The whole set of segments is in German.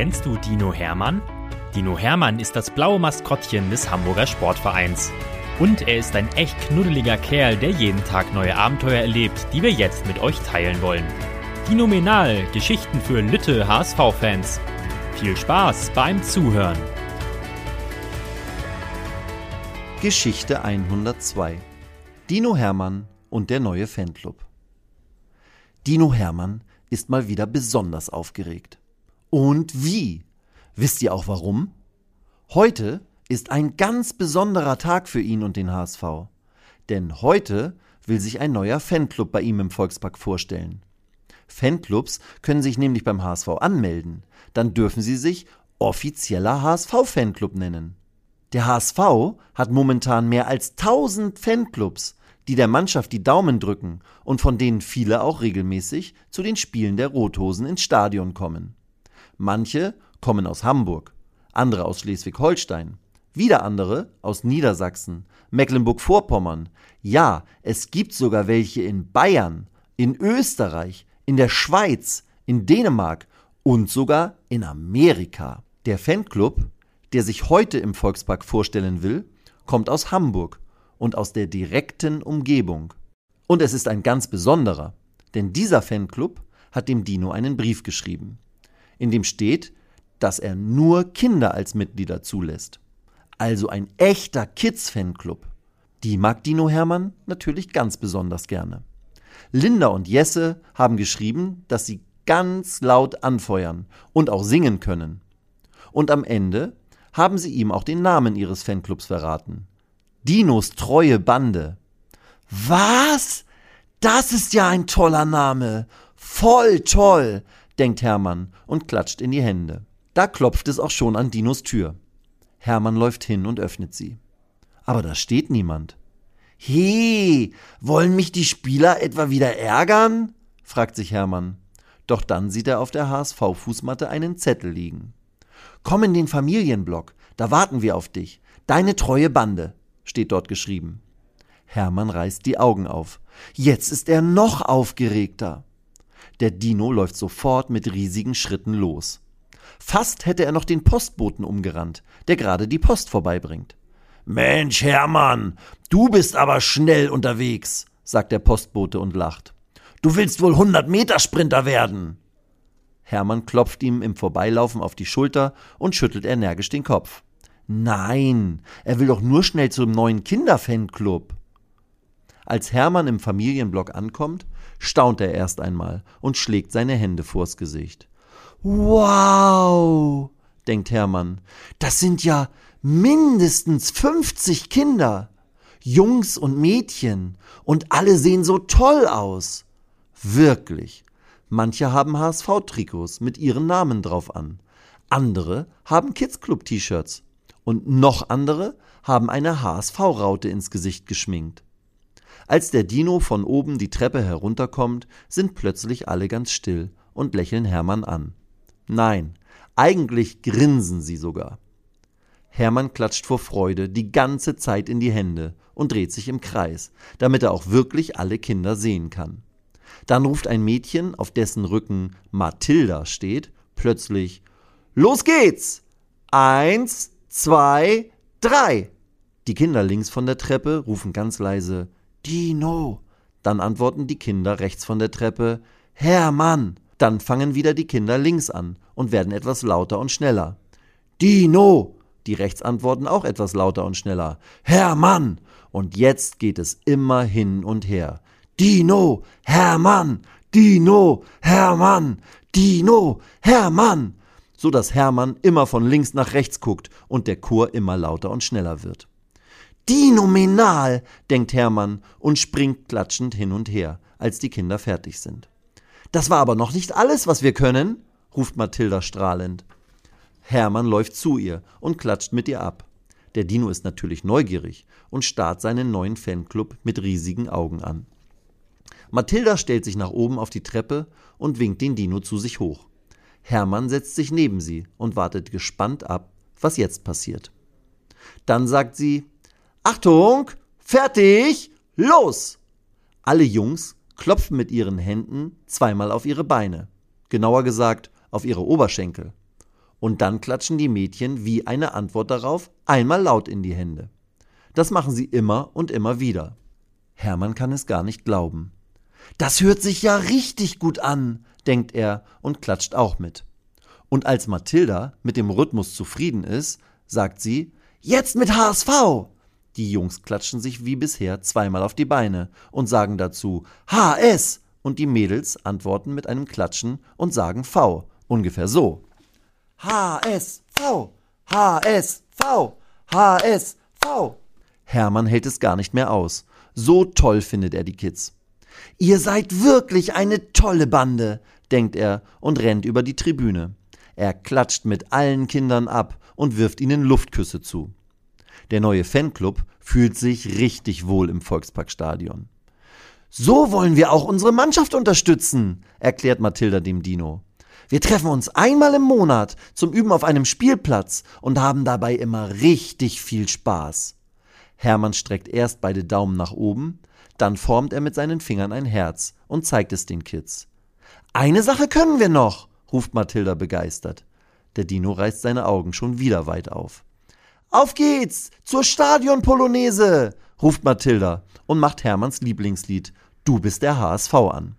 Kennst du Dino Hermann? Dino Hermann ist das blaue Maskottchen des Hamburger Sportvereins. Und er ist ein echt knuddeliger Kerl, der jeden Tag neue Abenteuer erlebt, die wir jetzt mit euch teilen wollen. Dinominal, Geschichten für Lütte HSV-Fans. Viel Spaß beim Zuhören. Geschichte 102 Dino Hermann und der neue Fanclub. Dino Hermann ist mal wieder besonders aufgeregt. Und wie? Wisst ihr auch warum? Heute ist ein ganz besonderer Tag für ihn und den HSV. Denn heute will sich ein neuer Fanclub bei ihm im Volkspark vorstellen. Fanclubs können sich nämlich beim HSV anmelden. Dann dürfen sie sich offizieller HSV-Fanclub nennen. Der HSV hat momentan mehr als 1000 Fanclubs, die der Mannschaft die Daumen drücken und von denen viele auch regelmäßig zu den Spielen der Rothosen ins Stadion kommen. Manche kommen aus Hamburg, andere aus Schleswig-Holstein, wieder andere aus Niedersachsen, Mecklenburg-Vorpommern. Ja, es gibt sogar welche in Bayern, in Österreich, in der Schweiz, in Dänemark und sogar in Amerika. Der Fanclub, der sich heute im Volkspark vorstellen will, kommt aus Hamburg und aus der direkten Umgebung. Und es ist ein ganz besonderer, denn dieser Fanclub hat dem Dino einen Brief geschrieben in dem steht, dass er nur Kinder als Mitglieder zulässt. Also ein echter Kids-Fanclub. Die mag Dino Hermann natürlich ganz besonders gerne. Linda und Jesse haben geschrieben, dass sie ganz laut anfeuern und auch singen können. Und am Ende haben sie ihm auch den Namen ihres Fanclubs verraten. Dinos treue Bande. Was? Das ist ja ein toller Name. Voll toll denkt Hermann und klatscht in die Hände. Da klopft es auch schon an Dinos Tür. Hermann läuft hin und öffnet sie. Aber da steht niemand. He, wollen mich die Spieler etwa wieder ärgern? fragt sich Hermann. Doch dann sieht er auf der HSV-Fußmatte einen Zettel liegen. Komm in den Familienblock, da warten wir auf dich. Deine treue Bande, steht dort geschrieben. Hermann reißt die Augen auf. Jetzt ist er noch aufgeregter. Der Dino läuft sofort mit riesigen Schritten los. Fast hätte er noch den Postboten umgerannt, der gerade die Post vorbeibringt. Mensch, Hermann, du bist aber schnell unterwegs, sagt der Postbote und lacht. Du willst wohl 100 Meter Sprinter werden. Hermann klopft ihm im Vorbeilaufen auf die Schulter und schüttelt energisch den Kopf. Nein, er will doch nur schnell zum neuen Kinderfanclub. Als Hermann im Familienblock ankommt, staunt er erst einmal und schlägt seine Hände vors Gesicht. Wow, denkt Hermann, das sind ja mindestens 50 Kinder. Jungs und Mädchen. Und alle sehen so toll aus. Wirklich. Manche haben HSV-Trikots mit ihren Namen drauf an. Andere haben Kids Club T-Shirts. Und noch andere haben eine HSV-Raute ins Gesicht geschminkt. Als der Dino von oben die Treppe herunterkommt, sind plötzlich alle ganz still und lächeln Hermann an. Nein, eigentlich grinsen sie sogar. Hermann klatscht vor Freude die ganze Zeit in die Hände und dreht sich im Kreis, damit er auch wirklich alle Kinder sehen kann. Dann ruft ein Mädchen, auf dessen Rücken Mathilda steht, plötzlich Los geht's! Eins, zwei, drei! Die Kinder links von der Treppe rufen ganz leise Dino. Dann antworten die Kinder rechts von der Treppe Hermann. Dann fangen wieder die Kinder links an und werden etwas lauter und schneller. Dino. Die rechts antworten auch etwas lauter und schneller. Hermann. Und jetzt geht es immer hin und her. Dino, Hermann, Dino, Hermann, Dino, Hermann, so dass Hermann immer von links nach rechts guckt und der Chor immer lauter und schneller wird. Dinominal, denkt Hermann und springt klatschend hin und her, als die Kinder fertig sind. Das war aber noch nicht alles, was wir können, ruft Mathilda strahlend. Hermann läuft zu ihr und klatscht mit ihr ab. Der Dino ist natürlich neugierig und starrt seinen neuen Fanclub mit riesigen Augen an. Mathilda stellt sich nach oben auf die Treppe und winkt den Dino zu sich hoch. Hermann setzt sich neben sie und wartet gespannt ab, was jetzt passiert. Dann sagt sie Achtung, fertig, los! Alle Jungs klopfen mit ihren Händen zweimal auf ihre Beine, genauer gesagt auf ihre Oberschenkel. Und dann klatschen die Mädchen wie eine Antwort darauf einmal laut in die Hände. Das machen sie immer und immer wieder. Hermann kann es gar nicht glauben. Das hört sich ja richtig gut an, denkt er und klatscht auch mit. Und als Mathilda mit dem Rhythmus zufrieden ist, sagt sie, Jetzt mit HSV! Die Jungs klatschen sich wie bisher zweimal auf die Beine und sagen dazu HS und die Mädels antworten mit einem Klatschen und sagen V, ungefähr so. HSV, HSV, HSV. Hermann hält es gar nicht mehr aus. So toll findet er die Kids. Ihr seid wirklich eine tolle Bande, denkt er und rennt über die Tribüne. Er klatscht mit allen Kindern ab und wirft ihnen Luftküsse zu. Der neue Fanclub fühlt sich richtig wohl im Volksparkstadion. So wollen wir auch unsere Mannschaft unterstützen, erklärt Mathilda dem Dino. Wir treffen uns einmal im Monat zum Üben auf einem Spielplatz und haben dabei immer richtig viel Spaß. Hermann streckt erst beide Daumen nach oben, dann formt er mit seinen Fingern ein Herz und zeigt es den Kids. Eine Sache können wir noch, ruft Mathilda begeistert. Der Dino reißt seine Augen schon wieder weit auf. Auf geht's zur Stadionpolonaise, ruft Mathilda und macht Hermanns Lieblingslied Du bist der HSV an.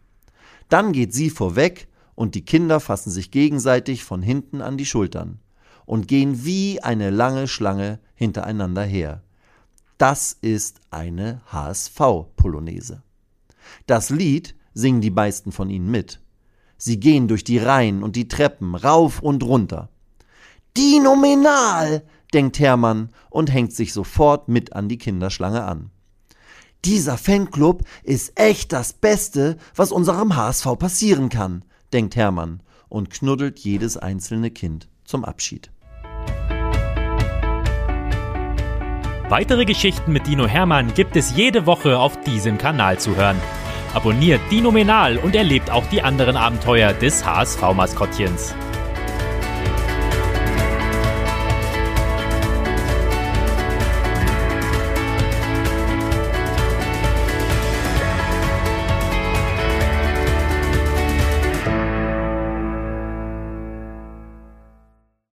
Dann geht sie vorweg und die Kinder fassen sich gegenseitig von hinten an die Schultern und gehen wie eine lange Schlange hintereinander her. Das ist eine HSV-Polonaise. Das Lied singen die meisten von ihnen mit. Sie gehen durch die Reihen und die Treppen rauf und runter. Die Nominal, denkt Hermann und hängt sich sofort mit an die Kinderschlange an. Dieser Fanclub ist echt das Beste, was unserem HSV passieren kann, denkt Hermann und knuddelt jedes einzelne Kind zum Abschied. Weitere Geschichten mit Dino Hermann gibt es jede Woche auf diesem Kanal zu hören. Abonniert Dino Menal und erlebt auch die anderen Abenteuer des HSV-Maskottchens.